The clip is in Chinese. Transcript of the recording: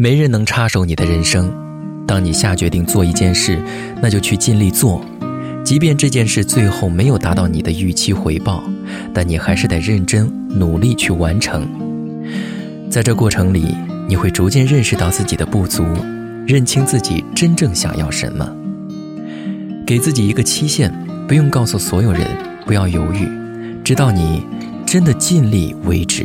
没人能插手你的人生。当你下决定做一件事，那就去尽力做，即便这件事最后没有达到你的预期回报，但你还是得认真努力去完成。在这过程里，你会逐渐认识到自己的不足，认清自己真正想要什么。给自己一个期限，不用告诉所有人，不要犹豫，直到你真的尽力为止。